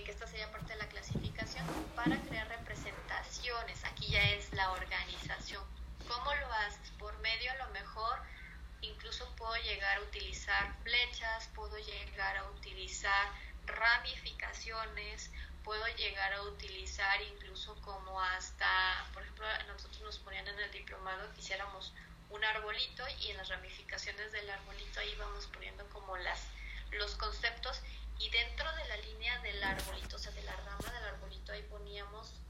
que esta sería parte de la clasificación, para crear representaciones. Aquí ya es la organización. ¿Cómo lo haces? Por medio a lo mejor incluso puedo llegar a utilizar flechas, puedo llegar a utilizar ramificaciones, puedo llegar a utilizar incluso como hasta, por ejemplo, nosotros nos ponían en el diplomado que hiciéramos un arbolito y en las ramificaciones del arbolito ahí vamos poniendo como las los conceptos